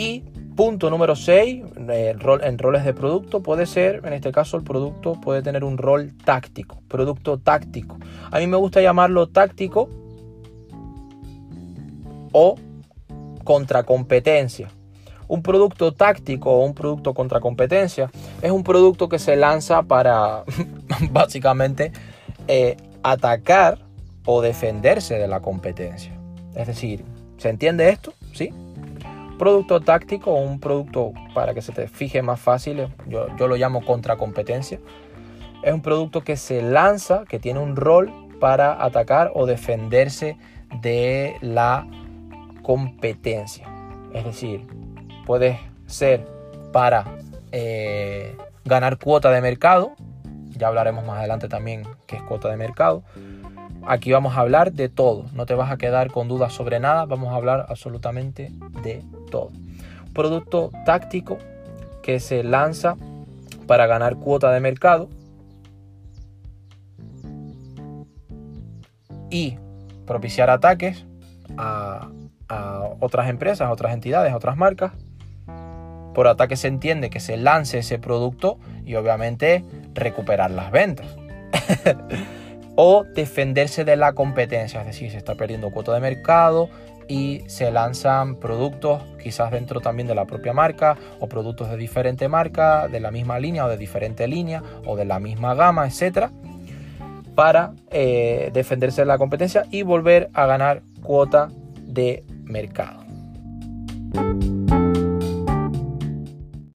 Y punto número 6, en roles de producto puede ser, en este caso el producto puede tener un rol táctico, producto táctico. A mí me gusta llamarlo táctico o contracompetencia. Un producto táctico o un producto contra competencia es un producto que se lanza para básicamente eh, atacar o defenderse de la competencia. Es decir, ¿se entiende esto? ¿Sí? Producto táctico o un producto para que se te fije más fácil, yo, yo lo llamo contracompetencia. Es un producto que se lanza, que tiene un rol para atacar o defenderse de la competencia. Es decir, puede ser para eh, ganar cuota de mercado. Ya hablaremos más adelante también qué es cuota de mercado. Aquí vamos a hablar de todo. No te vas a quedar con dudas sobre nada. Vamos a hablar absolutamente de todo. Producto táctico que se lanza para ganar cuota de mercado y propiciar ataques a, otras empresas, a otras entidades, a otras marcas. Por ataque se entiende que se lance ese producto y obviamente recuperar las ventas. o defenderse de la competencia, es decir, se está perdiendo cuota de mercado, y se lanzan productos quizás dentro también de la propia marca o productos de diferente marca, de la misma línea o de diferente línea o de la misma gama, etcétera, para eh, defenderse de la competencia y volver a ganar cuota de mercado.